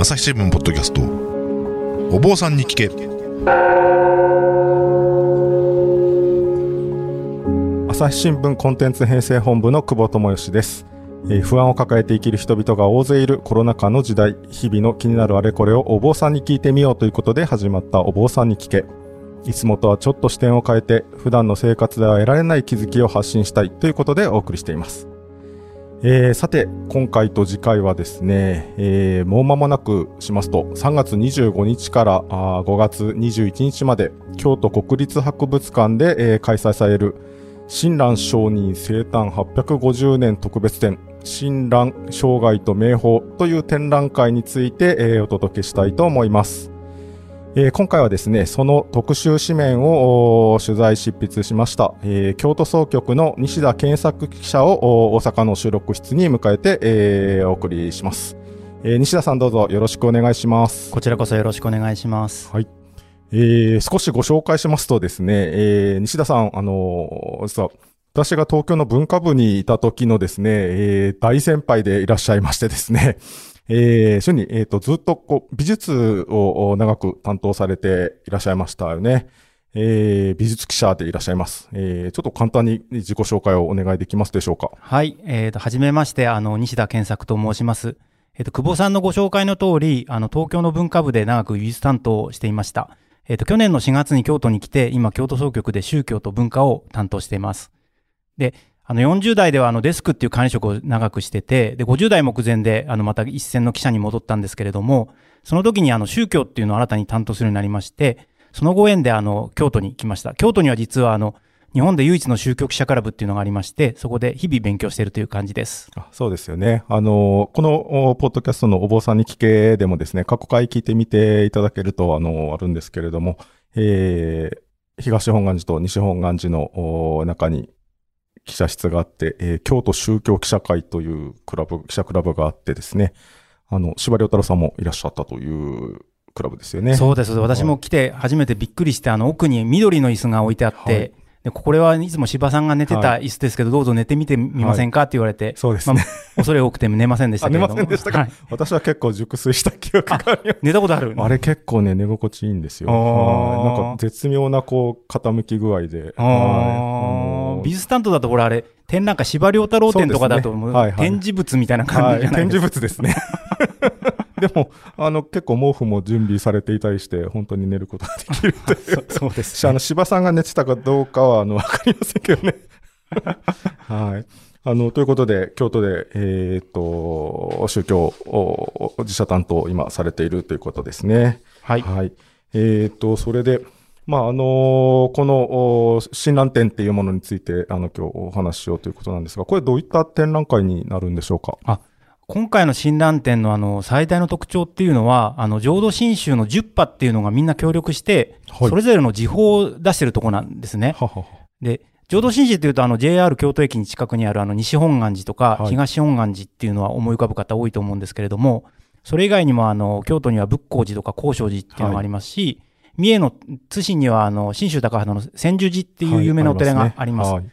朝日新聞ポッドキャスト。お坊さんに聞け。朝日新聞コンテンツ編成本部の久保智義です、えー不安を抱えて生きる人々が大勢いるコロナ禍の時代。日々の気になるあれこれをお坊さんに聞いてみようということで始まったお坊さんに聞け。いつもとはちょっと視点を変えて普段の生活では得られない気づきを発信したいということでお送りしています。えーさて今回と次回はですね、えーもう間もなくしますと3月25日からあ5月21日まで京都国立博物館で、えー開催される親鸞上人生誕850年特別展親鸞生涯と名宝という展覧会について、えーお届けしたいと思います。えー今回はですね、その特集紙面をお取材執筆しました、えー京都総局の西田健作記者をお大阪の収録室に迎えて、えーお送りします、えー西田さんどうぞよろしくお願いします。こちらこそよろしくお願いします。はい。えー少しご紹介しますとですね、えー西田さん、あのー実は、私が東京の文化部にいた時のですね、えー大先輩でいらっしゃいましてですね、えー、主に、えっ、と、ずっとこう、美術を長く担当されていらっしゃいましたよね。えー美術記者でいらっしゃいます。えーちょっと簡単に自己紹介をお願いできますでしょうか。はい。えっ、と、はじめまして、あの、西田健作と申します。えっ、と、久保さんのご紹介の通り、あの、東京の文化部で長く美術担当をしていました。えっ、と、去年の4月に京都に来て、今、京都総局で宗教と文化を担当しています。で、あの、40代では、あの、デスクっていう管理職を長くしてて、で、50代目前で、あの、また一線の記者に戻ったんですけれども、その時に、あの、宗教っていうのを新たに担当するようになりまして、そのご縁で、あの、京都に来ました。京都には実は、あの、日本で唯一の宗教記者クラブっていうのがありまして、そこで日々勉強しているという感じです。あそうですよね。あの、このポッドキャストのお坊さんに聞けでもですね、過去回聞いてみていただけると、あの、あるんですけれども、えー東本願寺と西本願寺の中に記者室があって、えー京都宗教記者会というクラブ、記者クラブがあってですね、あの、司馬遼太郎さんもいらっしゃったというクラブですよね。そうです。私も来て初めてびっくりして、あの、奥に緑の椅子が置いてあって、はいでこれはいつも柴さんが寝てた椅子ですけど、どうぞ寝てみてみませんか？って言われて、そうですね。恐れ多くて寝ませんでした寝ませんでしたか？はい。私は結構熟睡した記憶があります。寝たことある？あれ結構ね、寝心地いいんですよ。なんか絶妙なこう、傾き具合で。美術担当だと、ほら、あれ、展覧会、司馬遼太郎展とかだと、展示物みたいな感はいじじゃない展ですか？示物ですね。でも、あの、結構毛布も準備されていたりして、本当に寝ることができるという。そうそうです、し あの、芝さんが寝てたかどうかは、あの、わかりませんけどね。はい。あの、ということで、京都で、えーっと、宗教を自社担当を今されているということですね。はい。はい。えっ、と、それで、まあ、あのこの、お親鸞展っていうものについて、あの、今日お話ししようということなんですが、これどういった展覧会になるんでしょうか？今回の親鸞展のあの最大の特徴っていうのは、あの浄土真宗の10派っていうのがみんな協力して、はいそれぞれの時報を出してるとこなんですね。ははは。で、浄土真宗っていうと、あの JR 京都駅に近くにあるあの西本願寺とかはい東本願寺っていうのは思い浮かぶ方多いと思うんですけれども、それ以外にもあの京都には仏光寺とか高尚寺っていうのがありますし、三重の津市にはあの信州高畑の千住寺っていう有名なお寺があります。はい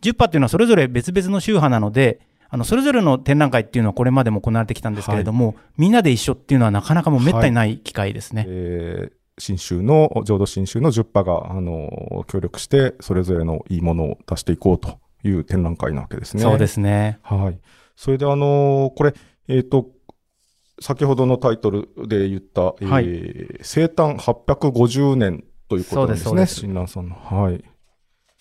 10派っていうのはそれぞれ別々の宗派なので、あの、それぞれの展覧会っていうのはこれまでも行われてきたんですけれども、みんなで一緒っていうのはなかなかもう滅多にない機会ですね。えー新州の、浄土真宗の10派が、あの協力して、それぞれのいいものを出していこうという展覧会なわけですね。そうですね。はい。それで、あのーこれ、えっ、と、先ほどのタイトルで言った、えーはい生誕850年ということですね、そうです親鸞さんの。はい。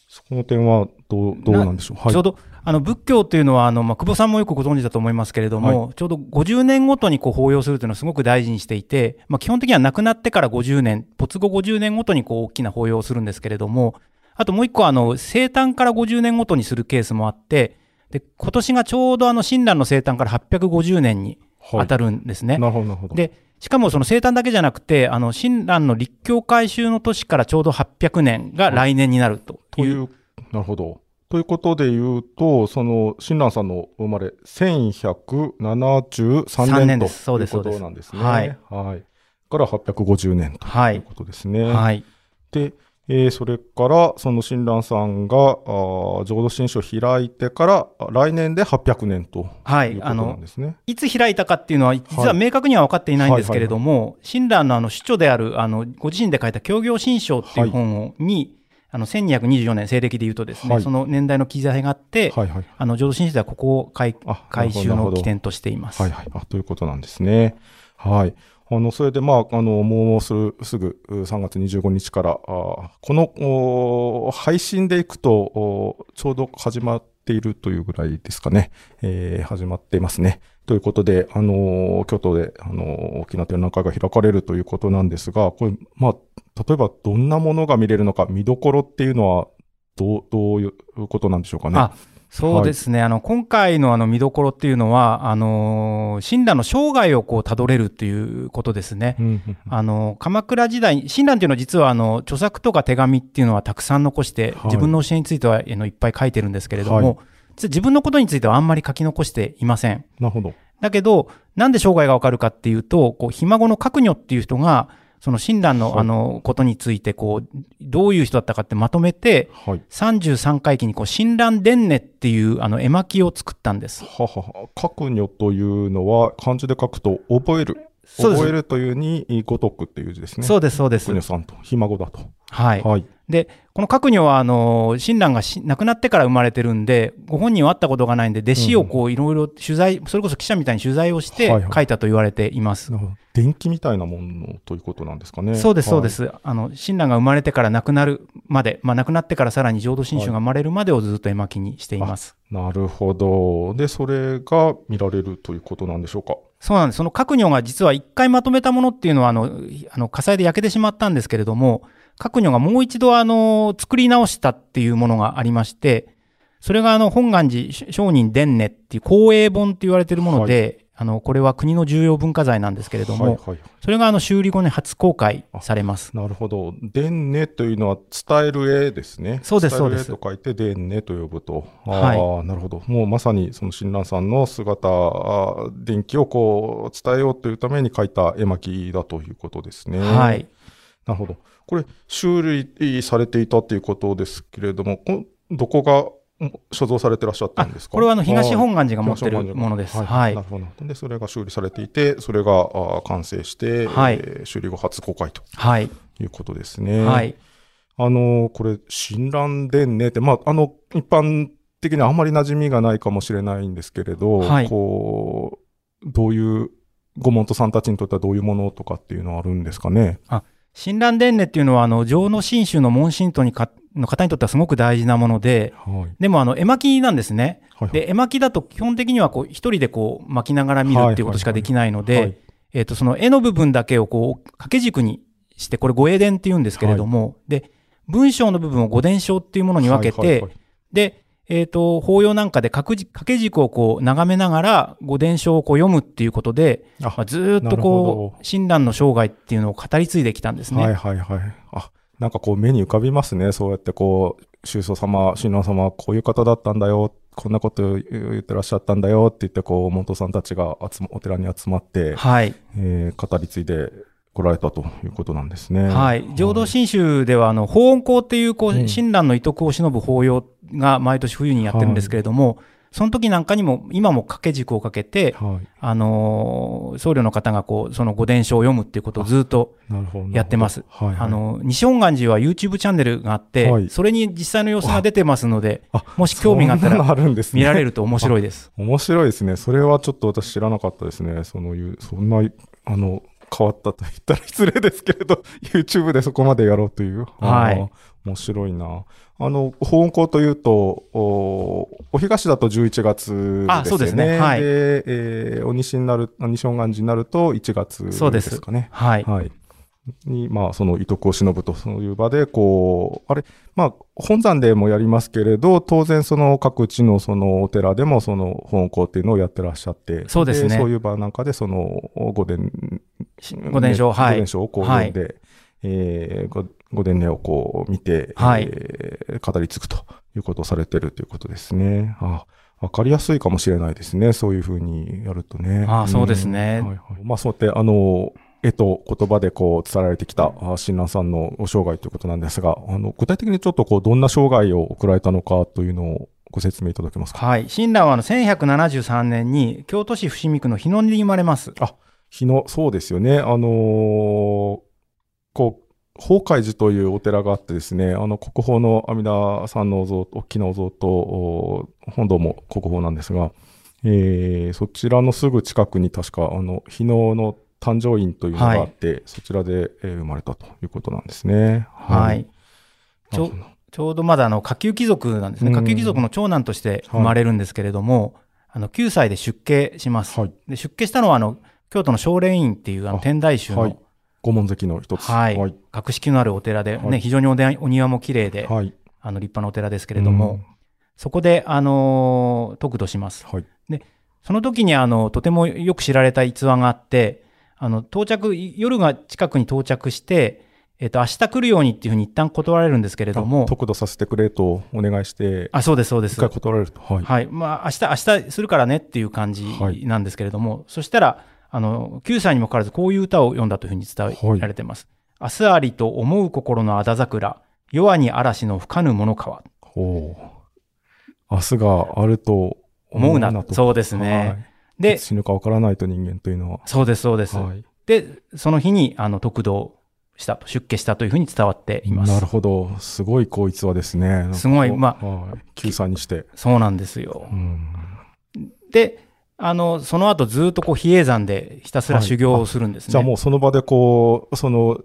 そこの点はどう、どうなんでしょう。はい。ちょうど、あの、仏教っていうのは、あの、まあ、久保さんもよくご存知だと思いますけれども、ちょうど50年ごとにこう法要するというのをすごく大事にしていて、まあ、基本的には亡くなってから50年、没後50年ごとにこう大きな法要をするんですけれども、あともう一個、あの、生誕から50年ごとにするケースもあって、で、今年がちょうどあの、親鸞の生誕から850年にはい当たるんですね。なるほど、なるほど。で、しかもその生誕だけじゃなくて、あの、親鸞の立教改修の年からちょうど800年が来年になるとい。というう、なるほど。ということで言うと、その、親鸞さんの生まれ、1173 3年と年ですそういうこですそうですとなんですね。はい。はい。から850年とはいいうことですね。はい。で、えーそれから、その親鸞さんが、浄土真宗を開いてから、あ来年で800年とはいい。うことなあのん、ですね。いつ開いたかっていうのは、実は明確には分かっていないんですけれども、親鸞のあの主著である、あの、ご自身で書いた教行新書っていう本をに、あの、1224年、西暦で言うとですね、はいその年代の記載があって、はいはい。あの、浄土真宗ではここを改あ改修なるほどの起点としています。はいはい。あ、ということなんですね。はい。あの、それで、まあ、あの、もうすぐ、すぐ、う3月25日から、あこの、お配信でいくと、おちょうど始まっているというぐらいですかね。えー始まっていますね。ということで、あの、京都で、あの、大きな展覧会が開かれるということなんですが、これ、まあ、例えばどんなものが見れるのか、見どころっていうのは、どう、どういうことなんでしょうかね。あそうですね。あの、今回のあの見どころっていうのは、あのー、親鸞の生涯をこう辿れるっていうことですね。あの、鎌倉時代、親鸞っていうのは実はあの、著作とか手紙っていうのはたくさん残して、はい自分の教えについてはあのいっぱい書いてるんですけれども、はい自分のことについてはあんまり書き残していません。なるほど。だけど、なんで生涯がわかるかっていうと、こう、ひ孫の角女っていう人が、その親鸞の、はいあの、ことについて、こう、どういう人だったかってまとめて、はい。33回忌に、こう、親鸞伝音っていう、あの、絵巻を作ったんです。ははは。角女というのは、漢字で書くと、覚える。覚えるというに、ごとくっていう字ですね。そうです、そうです角。女さんと、ひ孫だと。はい。はい。で、この角女は、あの、親鸞がし亡くなってから生まれてるんで、ご本人は会ったことがないんで、弟子をこう、いろいろ取材、それこそ記者みたいに取材をしてはいはい書いたと言われています。なるほど。電気みたいなものということなんですかね。そうです、そうではい。す。あの、親鸞が生まれてから亡くなるまで、まあ亡くなってからさらに浄土真宗が生まれるまでをずっと絵巻にしています。なるほど。で、それが見られるということなんでしょうか。そうなんです。その角女が実は一回まとめたものっていうのは、あの、あの火災で焼けてしまったんですけれども、角女がもう一度あの、作り直したっていうものがありまして、それがあの、本願寺商人伝ねっていう公営本って言われてるもので、あの、これは国の重要文化財なんですけれども、はいはい。それがあの、修理後に初公開されます。なるほど。伝ねというのは伝える絵ですね。そうですそうですと書いて伝ねと呼ぶと。あはいあ、なるほど。もうまさにその親鸞さんの姿、あー電気をこう伝えようというために書いた絵巻だということですね。はい。なるほど。これ、修理されていたということですけれども、こどこがん所蔵されてらっしゃったんですか？これはあの、東はい本願寺が持ってるものです。は。はいいな。るほど。で、それが修理されていて、それがあー完成して、はいえー修理後初公開とはい。いうことですね。はい。あの、これ、親鸞伝ねって、まあ、あの、一般的にはあまり馴染みがないかもしれないんですけれど、はいこう、どういう、ご門徒さんたちにとってはどういうものとかっていうのはあるんですかね？親鸞伝音っていうのは、あの、浄土真宗の門信徒にかの方にとってはすごく大事なもので、はい。でもあの、絵巻なんですね。はい。で、絵巻だと基本的にはこう、一人でこう、巻きながら見るっていうことしかできないので、はいえっ、と、その絵の部分だけをこう、掛け軸にして、これ五英伝って言うんですけれども、で、文章の部分を五伝章っていうものに分けて、はいはいはいで、えっ、と、法要なんかで掛け軸をこう、眺めながら、五伝章をこう読むっていうことで、あまあ、ずーっとこう、親鸞の生涯っていうのを語り継いできたんですね。はいはいはい。あ、なんかこう目に浮かびますね。そうやってこう、宗祖様、親鸞様はこういう方だったんだよ。こんなこと言ってらっしゃったんだよって言って、こう、門徒さんたちが集ま、お寺に集まって、はい。えー語り継いで来られたということなんですね。はい。浄土真宗では、あの、法恩講っていう、こう、うん親鸞の遺徳を忍ぶ法要が毎年冬にやってるんですけれども、その時なんかにも、今も掛け軸をかけて、はい。あのー僧侶の方がこう、その御伝書を読むっていうことをずっと。やってますはい、はい。あ、の、西本願寺は YouTube チャンネルがあって、はいそれに実際の様子が出てますのであ、もし興味があったらあるんですね。見られると面白いです。面白いですね。それはちょっと私知らなかったですね。そのいう、そんな、あの、変わったと言ったら失礼ですけれど、YouTube でそこまでやろうという。はい。面白いな。あの、法恩校というと、おお東だと11月ですよね。あそうですねはいで、えーお西になる、あ西本願寺になると1月そうでですすかね。はい。はい。に、まあ、その、遺徳を忍ぶと、そういう場で、こう、あれ、まあ、本山でもやりますけれど、当然、その、各地の、その、お寺でも、その、本校っていうのをやってらっしゃって、そうですねそういう場なんかで、その、御伝、御伝書はい御伝書をこうはい読んで、えーご御伝音をこう見て、はいえー語り継ぐということをされてるということですね。あわかりやすいかもしれないですね。そういうふうにやるとね。あそうですねはいはいまあ、そうやって、あの、絵と言葉でこう伝えられてきたあ親鸞さんの生涯ということなんですが、あの、具体的にちょっとこう、どんな生涯を送られたのかというのをご説明いただけますか？はい。親鸞はあの1173年に京都市伏見区の日野に生まれます。日野、そうですよね。あのーこう、法海寺というお寺があってですね、あの、国宝の阿弥陀さんのお像、大きなお像と、お本堂も国宝なんですが、えーそちらのすぐ近くに確か、あの、日野の誕生院というのがあって、そちらで、えー生まれたということなんですね。はい。ちょちょうどまだあの下級貴族なんですね。うん下級貴族の長男として生まれるんですけれども、あの9歳で出家します。はい。で出家したのはあの京都の少蓮院っていうあのあ天台宗の、はい御門跡の一つ。はいはい。格式のあるお寺で、ねはい非常におでお庭も綺麗で、はい。あの立派なお寺ですけれども、そこで、あのー得度します。はい。その時にあのとてもよく知られた逸話があって、あの到着、夜が近くに到着して、えっと、明日来るようにっていうふうに一旦断られるんですけれどもあ、得度させてくれとお願いして、あ、そうです、そうです。一回断られると。はい。はい。まあ、明日、明日するからねっていう感じはいなんですけれども、そしたら、あの、9歳にもかかわらずこういう歌を読んだというふうに伝えられています。明日ありと思う心のあだ桜、夜に嵐の吹かぬものかわ。おー明日があると思うな。と。そうですね。はいで、死ぬかわからないと人間というのは。そうです、そうです。はい。で、その日に、あの、得度したと、出家したというふうに伝わっています。なるほど。すごいこいつはですね。すごいまあ。はい。救済にして。そうなんですよう。ん。で、あの、その後ずっとこう、比叡山でひたすら修行をするんですね。じゃあもうその場でこう、その、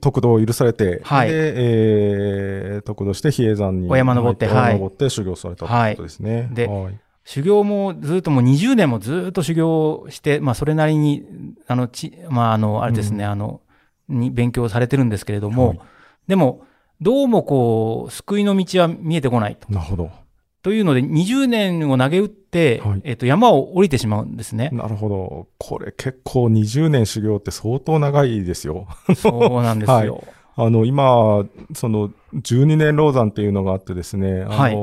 得度を許されて、はいで、えー、得度して比叡山に。お山登ってはい登って修行されたということですね。ではい。修行もずっともう20年もずっと修行して、まあそれなりに、あの、ち、まああの、あれですね、うんあの、に勉強されてるんですけれども、はいでも、どうもこう、救いの道は見えてこないと。なるほど。というので、20年を投げ打って、はいえっと、山を降りてしまうんですね。なるほど。これ結構20年修行って相当長いですよ。そうなんですよ。あの、今、その、12年老山っていうのがあってですね、あはい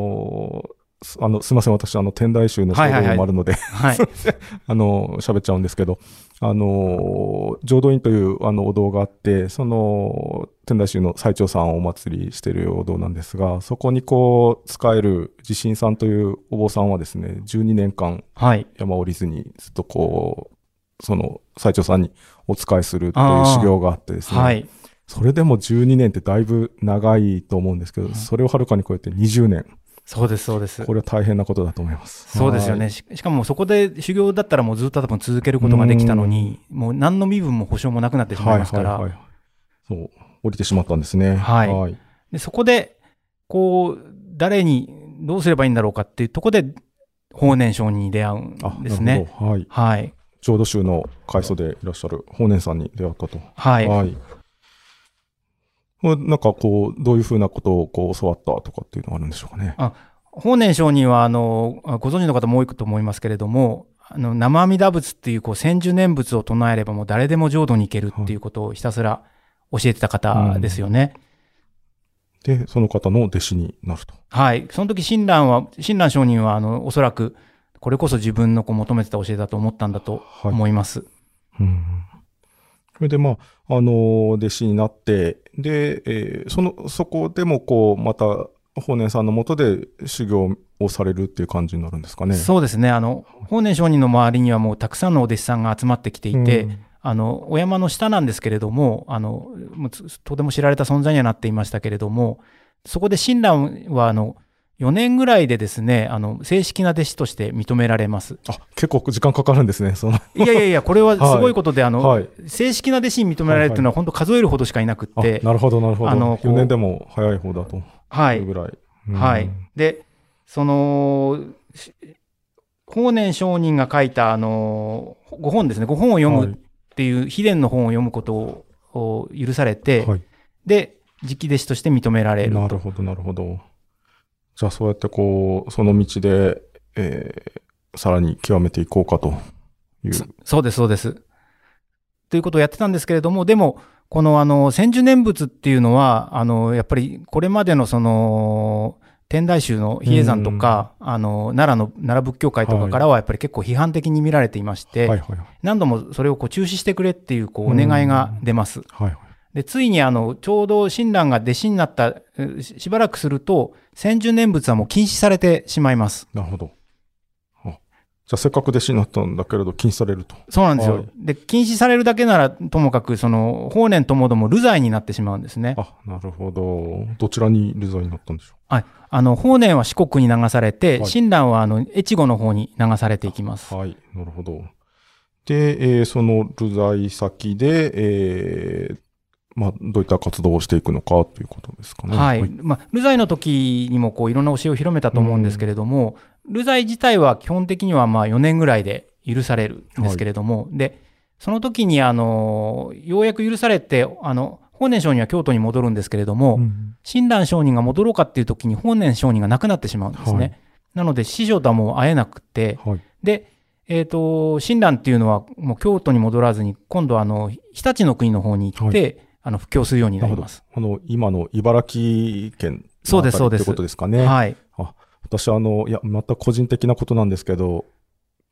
あの、すいません、私、あの、天台宗の書道もあるので、はい。あの、喋っちゃうんですけど、あの、浄土院という、あの、お堂があって、その、天台宗の最澄さんをお祭りしているお堂なんですが、そこにこう、使える地震さんというお坊さんはですね、12年間はい。山降りずに、ずっとこう、その、最澄さんにお仕えするという修行があってですね、はい。それでも12年ってだいぶ長いと思うんですけど、うんそれをはるかに超えて20年。そうです、そうです。これは大変なことだと思います。そうですよね。ししかもそこで修行だったらもうずっと多分続けることができたのに、もう何の身分も保証もなくなってしまはいいますから、はいはい。そう、降りてしまったんですね。はいはい。でそこで、こう、誰にどうすればいいんだろうかっていうところで、法然上人に出会うんあ、ですね。はい。はい。浄土宗の開祖でいらっしゃる法然さんに出会ったと。はい。はい。なんかこう、どういうふうなことをこう教わったとかっていうのがあるんでしょうかね。法然上人は、あの、ご存知の方も多いと思いますけれども、あの、生阿弥陀仏っていう、こう、千住念仏を唱えればもう誰でも浄土に行けるっていうことをひたすら教えてた方ですよね。で、その方の弟子になると。はい。その時、親鸞は、親鸞上人は、あの、おそらく、これこそ自分のこう求めてた教えだと思ったんだとはい。思います。うんそれでまあ、あの、弟子になって、で、えーその、そこでもこう、また、法然さんのもとで修行をされるっていう感じになるんですかね。そうですね。あの、法然上人の周りにはもうたくさんのお弟子さんが集まってきていて、うんあの、お山の下なんですけれども、あの、とても知られた存在にはなっていましたけれども、そこで親鸞は、あの、4年ぐらいでですね、あの、正式な弟子として認められます。あ、結構時間かかるんですね。その、いやいやいや、これは すごいことで、あの、はい。正式な弟子に認められるっていうのは本当数えるほどしかいなくっあて、なるほど、なるほど。あのこう4年でも早い方だと。はい。ぐらい。うんはい。で、その、し法然上人が書いた、あの、ご本ですね、ご本を読むっていう、秘伝の本を読むことをを許されて、はい。で、直弟子として認められると。なるほど、なるほど。じゃあ、そうやってこう、その道で、えーさらに極めていこうかという。そそうです、そうです。ということをやってたんですけれども、でも、この、あの、千住念仏っていうのは、あの、やっぱり、これまでのその、天台宗の比叡山とか、あの、奈良の、奈良仏教会とかからはやっぱり結構批判的に見られていまして、はいはいはい。何度もそれをこう中止してくれっていうこうお願いが出ます。はいはい。で、ついにあの、ちょうど親鸞が弟子になった、えししばらくすると、千住念仏はもう禁止されてしまいます。なるほど。あじゃあせっかく弟子になったんだけれど禁止されると。そうなんですよ。はいで、禁止されるだけならともかく、その、法然ともども流罪になってしまうんですね。あ、なるほど。どちらに流罪になったんでしょはい。あの、法然は四国に流されて、はい親鸞はあの、越後の方に流されていきます。う。はい。なるほど。で、えーその流罪先で、えーまあ、どういった活動をしていくのかということですかね。はい。まあ、流罪の時にもこういろんな教えを広めたと思うんですけれども、流罪自体は基本的にはまあ4年ぐらいで許されるんですけれども、で、その時にあの、ようやく許されて、あの、法然上人は京都に戻るんですけれども、うん親鸞上人が戻ろうかっていう時に法然上人が亡くなってしまうんですね。はいなので師匠とはもう会えなくて、はい。で、えっ、と、親鸞っていうのはもう京都に戻らずに、今度あの、日立の国の方に行って、あの、布教するようになります。あの、今の茨城県そうですそうですのあたりってことですかね。はい。私、あの、いや、また個人的なことなんですけど、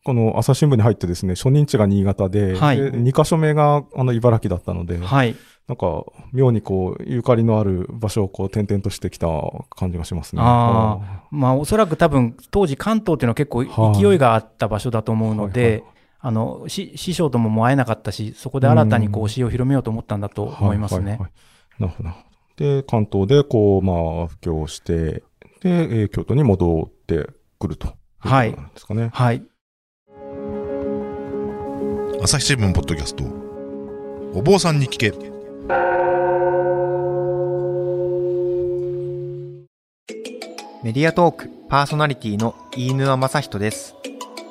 この朝日新聞に入ってですね、初任地が新潟で、はいで2箇所目があの茨城だったので、はい。なんか、妙にこう、ゆかりのある場所をこう、転々としてきた感じがしますね。あまあ、おそらく多分、当時関東っていうのは結構はい勢いがあった場所だと思うのはいはいで、あの、し師匠とももう会えなかったし、そこで新たにこう教えを広めようと思ったんだと思いますね。はははいなるほどなるほど。で、関東でこう、まあ、布教して、で、えー京都に戻ってくると。はいいうことなんですかね。はい。朝日新聞ポッドキャストお坊さんに聞けメディアトークパーソナリティの飯沼正人です。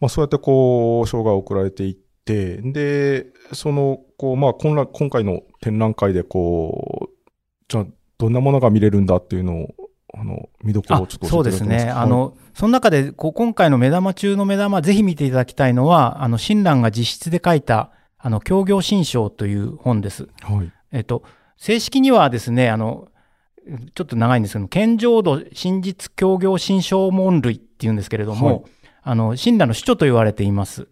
まあ、そうやってこう、賞が送られていって、で、その、こう、まあ、今ら今回の展覧会で、こう、じゃあ、どんなものが見れるんだっていうのを、あの、見どころあをちょっとそうですね。あ、の、その中で、こう今回の目玉中の目玉、ぜひ見ていただきたいのは、あの、親鸞が実質で書いた、あの、協業新章という本です。はい。はい。えっと、正式にはですね、あの、ちょっと長いんですけども、健浄土真実協業新章門類っていうんですけれども、はいあの、親鸞の主張と言われています。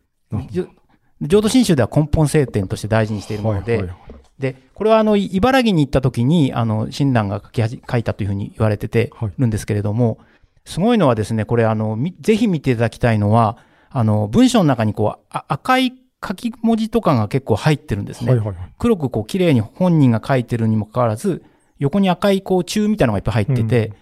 浄土真宗では根本聖典として大事にしているもので、はいはいで、これはあの、い茨城に行った時に、あの、親鸞が書き書いたというふうに言われててはいるんですけれども、すごいのはですね、これあの、みぜひ見ていただきたいのは、あの、文章の中にこう、あ赤い書き文字とかが結構入ってるんですね。はいはいはい。黒くこう綺麗に本人が書いてるにもかかわらず、横に赤いこう中みたいなのがいっぱい入ってて、うん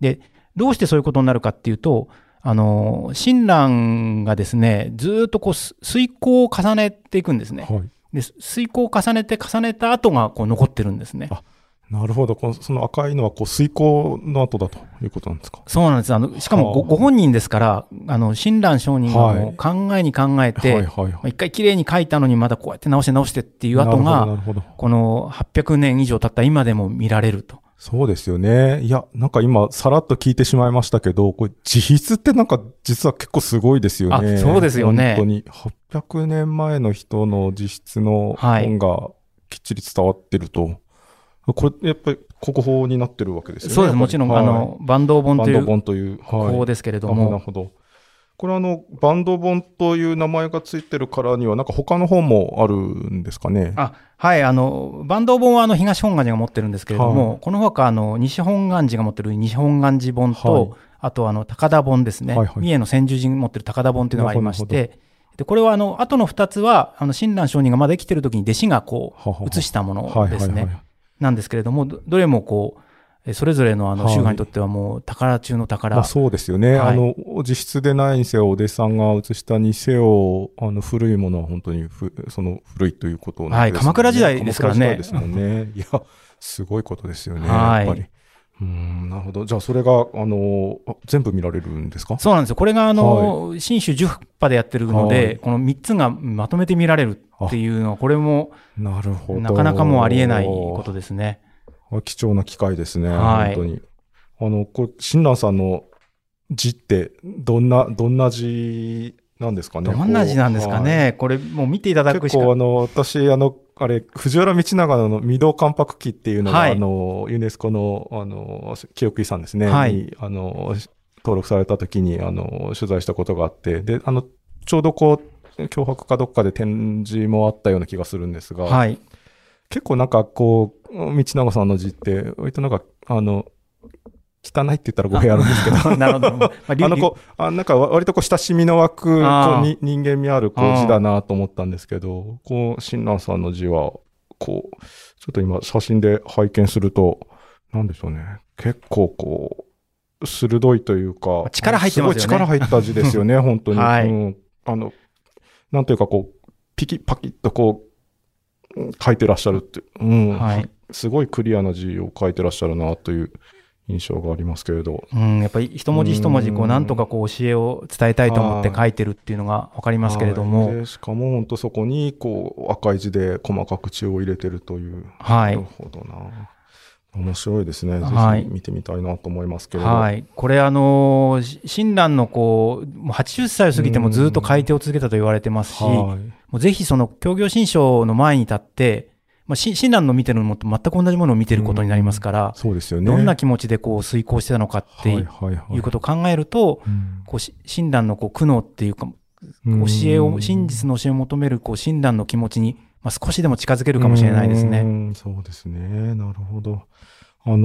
で、どうしてそういうことになるかっていうと、あの、親鸞がですね、ずーっとこうす遂行を重ねていくんですね。はい。で、遂行を重ねて重ねた後がこう残ってるんですね。あなるほど。このその赤いのは、こう、水耕の後だということなんですか？そうなんです。あの、しかもごはあご本人ですから、あの、親鸞上人がもう考えに考えて。一回綺麗に書いたのにまたこうやって直して直してっていう後なるが。この800年以上経った今でも見られると。そうですよね。いや、なんか今、さらっと聞いてしまいましたけど、これ、自筆ってなんか、実は結構すごいですよね。あそうですよね本当に。800年前の人の自筆のはい本がきっちり伝わってると、これ、やっぱり国宝になってるわけですよね。そうです。もちろん、はいあの、バンド本バンドという本という。方はい。ですけれどあなるも、ほど。これあの、バンド本という名前がついてるからには、なんか他の本もあるんですかね？あはい、あの、バンド本はあの東本願寺が持ってるんですけれども、はいこの他、あの、西本願寺が持ってる西本願寺本と、はいあと、あの、高田本ですね。はいはい三重の千住寺が持ってる高田本というのがありまして、で、これはあの、後の二つは、あの、親鸞上人がまだ生きてる時に弟子がこう、移したものはいですね。なんですけれども、どどれもこう、えそれぞれのあの、はい宗派にとってはもう、宝中の宝。まあ、そうですよね。はいあの、自筆でないにせよ、お弟子さんが写したにせよ、あの、古いものは本当にふ、その古いということなんです、ね。はい鎌倉時代ですからね鎌倉時代ですもんね。いや、すごいことですよね。はいやっぱり。うん、なるほど。じゃあ、それが、あの、あ全部見られるんですか？そうなんですよ。これが、あの、新種10波でやってるので、はいこの3つがまとめて見られるっていうのは、これもなるほど。なかなかもうありえないことですね。貴重な機会ですね。はい本当に。あの、これ、親鸞さんの字って、どんな、どんな字なんですかね。どんな字なんですかはいね。これ、もう見ていただくしか結構あの、私、あの、あれ、藤原道長の未動関白記っていうのが、はいあの、ユネスコの、あの、記憶遺産ですね。はいにあの、登録された時に、あの、取材したことがあって、で、あの、ちょうどこう、脅迫かどっかで展示もあったような気がするんですが、はい。結構なんかこう、道長さんの字って、割となんか、あの、汚いって言ったら語弊あるんですけど、なるほど。まあ あのこう、あなんか割とこう親しみの湧くこうに人間味あるこう字だなと思ったんですけど、こう、親鸞さんの字は、こう、ちょっと今写真で拝見すると、なんでしょうね。結構こう、鋭いというか、力入ってますよねすごい力入った字ですよね、本当に。はいうん。あの、なんというかこう、ピキパキッとこう、うん書いてらっしゃるって、うん。はい。すごいクリアな字を書いてらっしゃるなという印象がありますけれど。うん、やっぱり一文字一文字、こう、うんなんとかこう、教えを伝えたいと思って書いてるっていうのがわかりますけれどはいしかも本当そこにこう赤い字で細かく血を入れてるという。はいなるほどな。面白いですね。はいぜひ見てみたいなと思いますけれど。はい。これ、あの親鸞のこう80歳を過ぎてもずっと改定を続けたと言われてますし、もはうぜひその協業新書の前に立って、まあ、し親鸞の見てるのと全く同じものを見てることになりますからい。、そうですよね。どんな気持ちでこう遂行してたのかってはいはいうことを考えると、うんこうし親鸞のこう苦悩っていうか、うん教えを、真実の教えを求めるこう親鸞の気持ちに、まあ、少しでも近づけるかもしれないですうね。んそうですね。なるほど。あの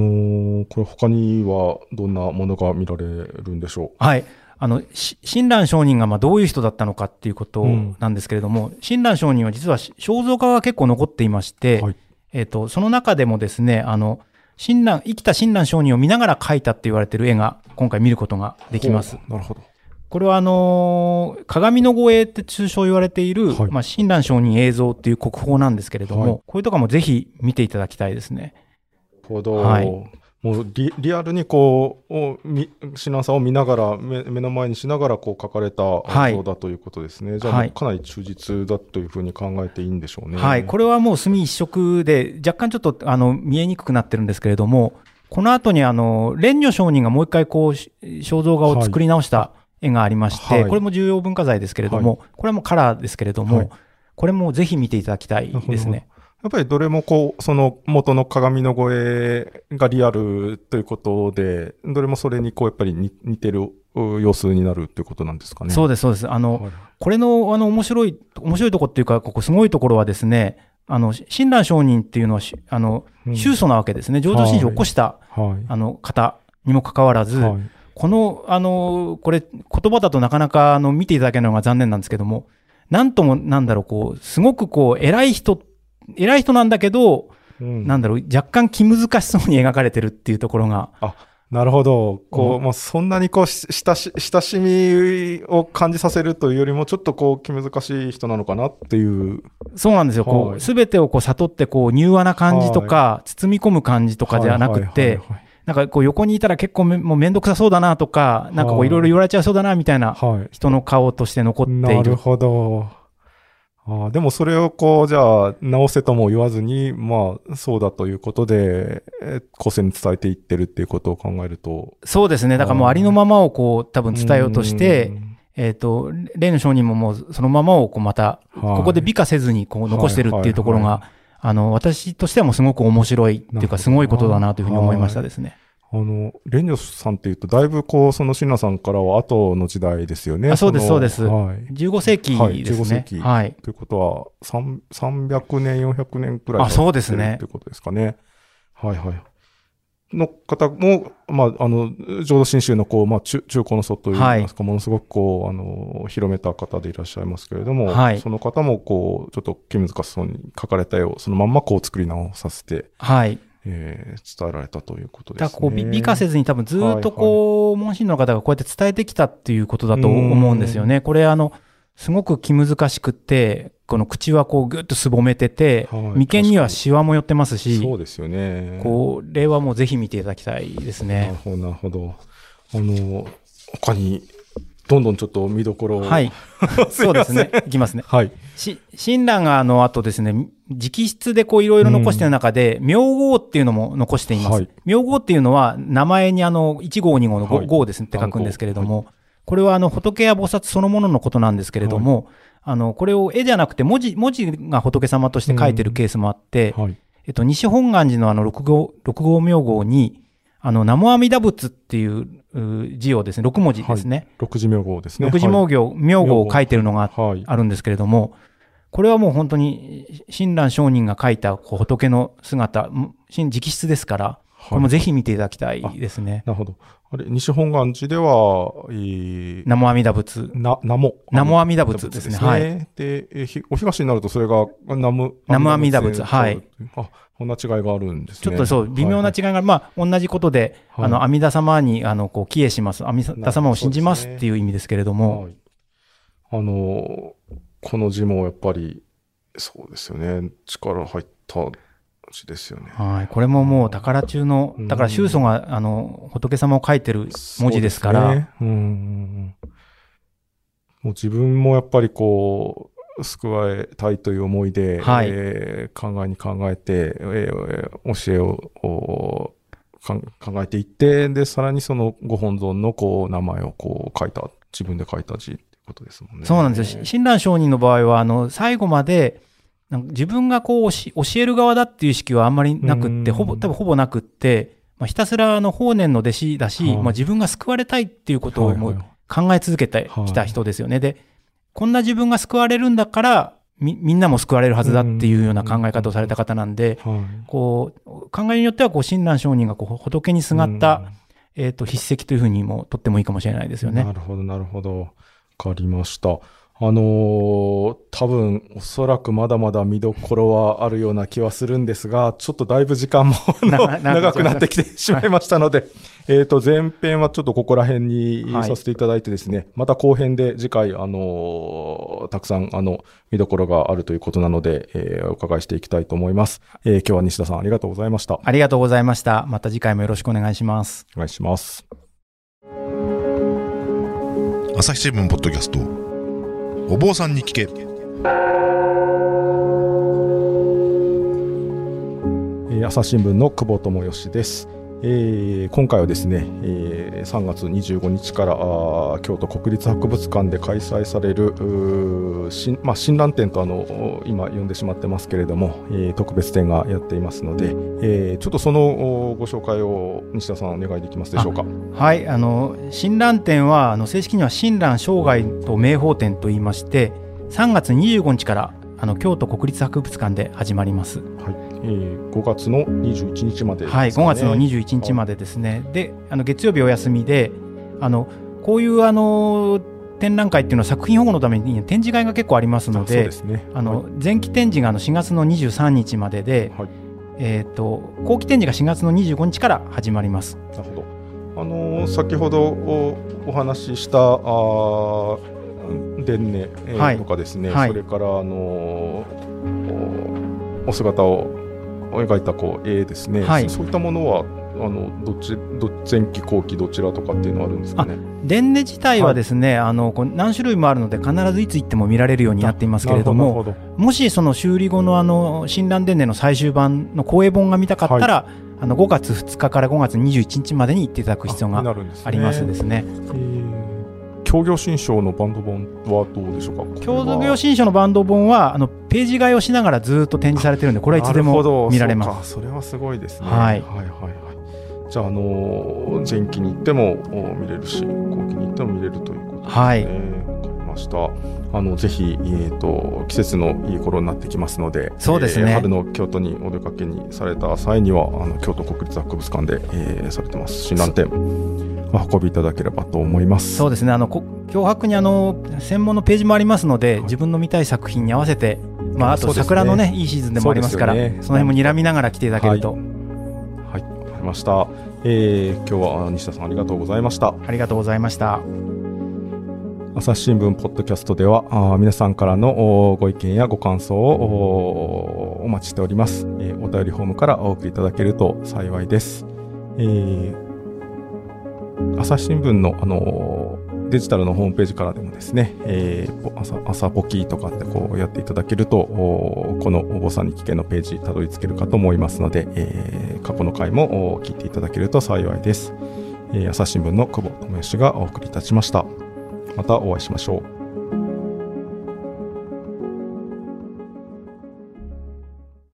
ーこれ他にはどんなものが見られるんでしょはい。あの、し親鸞上人がまあどういう人だったのかっていうことうんなんですけれども、親鸞上人は実はし肖像画が結構残っていまして、はいえっ、と、その中でもですね、あの、親鸞、生きた親鸞上人を見ながら描いたって言われてる絵が今回見ることがうできます。なるほど。これはあのー鏡の護衛って通称言われている、はいまあ、親鸞上人映像っていう国宝なんですけれども、はいこういうとこもぜひ見ていただきたいですね。ほど。はいもうリリアルにこう、おみシナさんを見ながら目、目の前にしながらこう書かれたはい映像だということですね。じゃあ、かなり忠実だというふうに考えていいんでしょうね。はい。これはもう墨一色で、若干ちょっとあの見えにくくなってるんですけれども、この後にあの、蓮如上人がもう一回こう、し肖像画を作り直した絵がありまして、はいこれも重要文化財ですけれども、これはもうカラーですけれども、はいこれもぜひ見ていただきたいですね。やっぱりどれもこう、その元の鏡の声がリアルということで、どれもそれにこう、やっぱり似似てるう様子になるということなんですかね。そうです、そうです。あの、はいこれの、あの、面白い、面白いところっていうか、ここすごいところはですね、あの、親鸞上人っていうのはし、あの、うん宗祖なわけですね。浄土真宗を起こした、はい。あの、方にもかかわらず、はいこの、あの、これ、言葉だとなかなか、あの、見ていただけるのが残念なんですけども、なんとも、なんだろう、こう、すごくこう、偉い人、偉い人なんだけど、うんなんだろう、若干気難しそうに描かれてるっていうところが、なるほど。こう、うんまあ、そんなにこう、し親し、親しみを感じさせるというよりも、ちょっとこう、気難しい人なのかなっていう。そうなんですよ。こう、はいすべてをこう、悟って、こう、柔和な感じとか、包み込む感じとかじゃなくはいはいてはい、なんかこう、横にいたら結構めもうめんどくさそうだなとか、なんかこう、はいいろいろ言われちゃいそうだな、みたいなはい。はい人の顔として残っている。なるほど。ああでもそれをこう、じゃあ、直せとも言わずに、まあ、そうだということで、え後世に伝えていってるっていうことを考えると。そうですね。だからもうありのままをこう、多分伝えようとしてう、ん、えっ、と、例の商人ももうそのままをこうまた、はいここで美化せずにこう残してるっていうところが、はいはいあの、私としてはもうすごく面白いっていうか、すごいことだなというふうに思いましたですね。あの、レンニョスさんっていうと、だいぶこう、そのシナさんからは後の時代ですよね。あそうですのそうですはい。15世紀はいですね。15世紀はい。ということは、三300年、400年くらいあそうですねということですかね。はいはい。の方も、まあ、あの、浄土真宗のこう、まあ、中中高の祖といいますか、ものすごくこう、あの、広めた方でいらっしゃいますけれども、はいその方もこう、ちょっと気難しそうに書かれた絵をそのまんまこう作り直させて、はい。えー伝えられたということですね。だこう美美化せずに多分ずっとこう、問診の方がこうやって伝えてきたっていうことだと思うんですよね。これあの、すごく気難しくって、この口はこうぐっとすぼめてて、はい眉間にはシワも寄ってますし、そうですよね。これはもうぜひ見ていただきたいですね。なるほど、なるほど。あの、他に、どんどんちょっと見どころを。はい。そうですね。いきますね。はい。し、親鸞があの後ですね、直筆でこういろいろ残してる中で、名号っていうのも残しています。はい名号っていうのは名前にあの、1号2号のはい号ですねって書くんですけれども、これはあの仏や菩薩そのもののことなんですけれども、あの、これを絵じゃなくて文字、文字が仏様として書いてるケースもあって、はい。えっと、西本願寺のあの六号、六号名号に、あの、南無阿弥陀仏っていうう字をですね、6文字ですね。六字名号ですね。六字名号、名号を書いてるのがはい。あるんですけれども、これはもう本当に親鸞上人が書いたこう仏の姿、ん直筆ですから、これもぜひ見ていただきたいですね。なるほど。あれ、西本願寺では、えー、南無阿弥陀仏。な、南無。南無阿弥陀仏ですねはいで、えひお東になるとそれが南無。南無阿弥陀仏はい。あ、こんな違いがあるんですね。ちょっとそう、微妙な違いが、まあ、同じことで、はいあの、阿弥陀様に、あの、こう、帰依します。阿弥陀様を信じますっていう意味ですけれども、はい。あの、この字もやっぱり、そうですよね。力入った字ですよね。はい。これももう宝中のうん、だから宗祖が、あの、仏様を書いてる文字ですから、そうねうん。もう自分もやっぱりこう、救われたいという思いで、はいえー考えに考えて、えー教えを考えていって、で、さらにそのご本尊のこう名前をこう書いた、自分で書いた字ことですもんね。そうなんですよ。親鸞上人の場合は、あの、最後まで、なんか自分がこう教え教える側だっていう意識はあんまりなくって、うんほぼ、多分ほぼなくって、まあ、ひたすらあの法然の弟子だし、はいまあ、自分が救われたいっていうことをもうはいはい考え続けてきた人ですよね。で、こんな自分が救われるんだから、み、みんなも救われるはずだっていうような考え方をされた方なんで、はいこう、考えによっては、こう、親鸞上人がこう仏にすがった、えっ、と、筆跡というふうにもとってもいいかもしれないですよねな。るほど、なるほど。わかりました。あのー多分、おそらくまだまだ見どころはあるような気はするんですが、ちょっとだいぶ時間もな長くなってきてしまいましたので、えっと、前編はちょっとここら辺にはいさせていただいてですね、また後編で次回、あのーたくさん、あの、見どころがあるということなので、えーお伺いしていきたいと思います。えー今日は西田さんありがとうございました。ありがとうございました。また次回もよろしくお願いします。お願いします。朝日新聞ポッドキャストお坊さんに聞けえ朝日新聞の久保智義です。えー今回はですね、えー3月25日から京都国立博物館で開催される新,、まあ、新覧展とあのお今呼んでしまってますけれども、えー特別展がやっていますので、えーちょっとそのおご紹介を西田さんお願いできますでしょうか？はい、あの、親鸞展は、あの、正式には親鸞生涯と名宝展と言いまして、3月25日から、あの、京都国立博物館で始まります。はいえー5月の21日まででね、はい、5月の21日までですね。で、あの、月曜日お休みで、あの、こういう、あの、展覧会っていうのは作品保護のために展示会が結構ありますので。あの、前期展示があの4月の23日までで、はいえっ、と、後期展示が4月の25日から始まります。なるほど。あのー先ほどおお話ししたあー伝ネ、とかですね、はいそれからあのーおお姿を描いたこう絵ですね、はい。そそういったものはあのどっちど前期後期どちらとかっていうのはあるんですかね。伝ネ自体はですね、あの、こう何種類もあるので、必ずいつ行っても見られるようになっていますけれども、どなるもしその修理後のあの、親鸞伝ネの最終版の公営本が見たかったら、あの、5月2日から5月21日までに行っていただく必要がありますですね。えー協業新書のバンド本はどうでしょうか？これは郷土病新書のバンド本は、あの、ページ替えをしながらずっと展示されてるんで、これはいつでも見られます。それはすごいですね。はいはいはいはい。じゃあ、あのー前期に行ってもお見れるし、後期に行っても見れるということですね。はいわかりました。あの、ぜひ、えっ、と、季節のいい頃になってきますので、そうですねえー春の京都にお出かけにされた際には、あの、京都国立博物館で、えーされてます。新覧展、お運びいただければと思います。そうですね。あの、こ脅迫にあの、専門のページもありますので、い自分の見たい作品に合わせて、まあ、あと桜のね、いいシーズンでもありますから、そねその辺も睨みながら来ていただけると、はい、わかりました。えー今日はあ西田さんありがとうございました。ありがとうございました。朝日新聞ポッドキャストではあー皆さんからのおご意見やご感想をおお待ちしております、えーお便りフォームからお送りいただけると幸いです、えー朝日新聞の、あのーデジタルのホームページからでもですね、えー朝朝ポキとかってこうやっていただけると、おこのお坊さんに聞けのページたどり着けるかと思いますので、えー過去の回もお聞いていただけると幸いです。えー朝日新聞の久保智義がお送りいたしました。またお会いしましょう。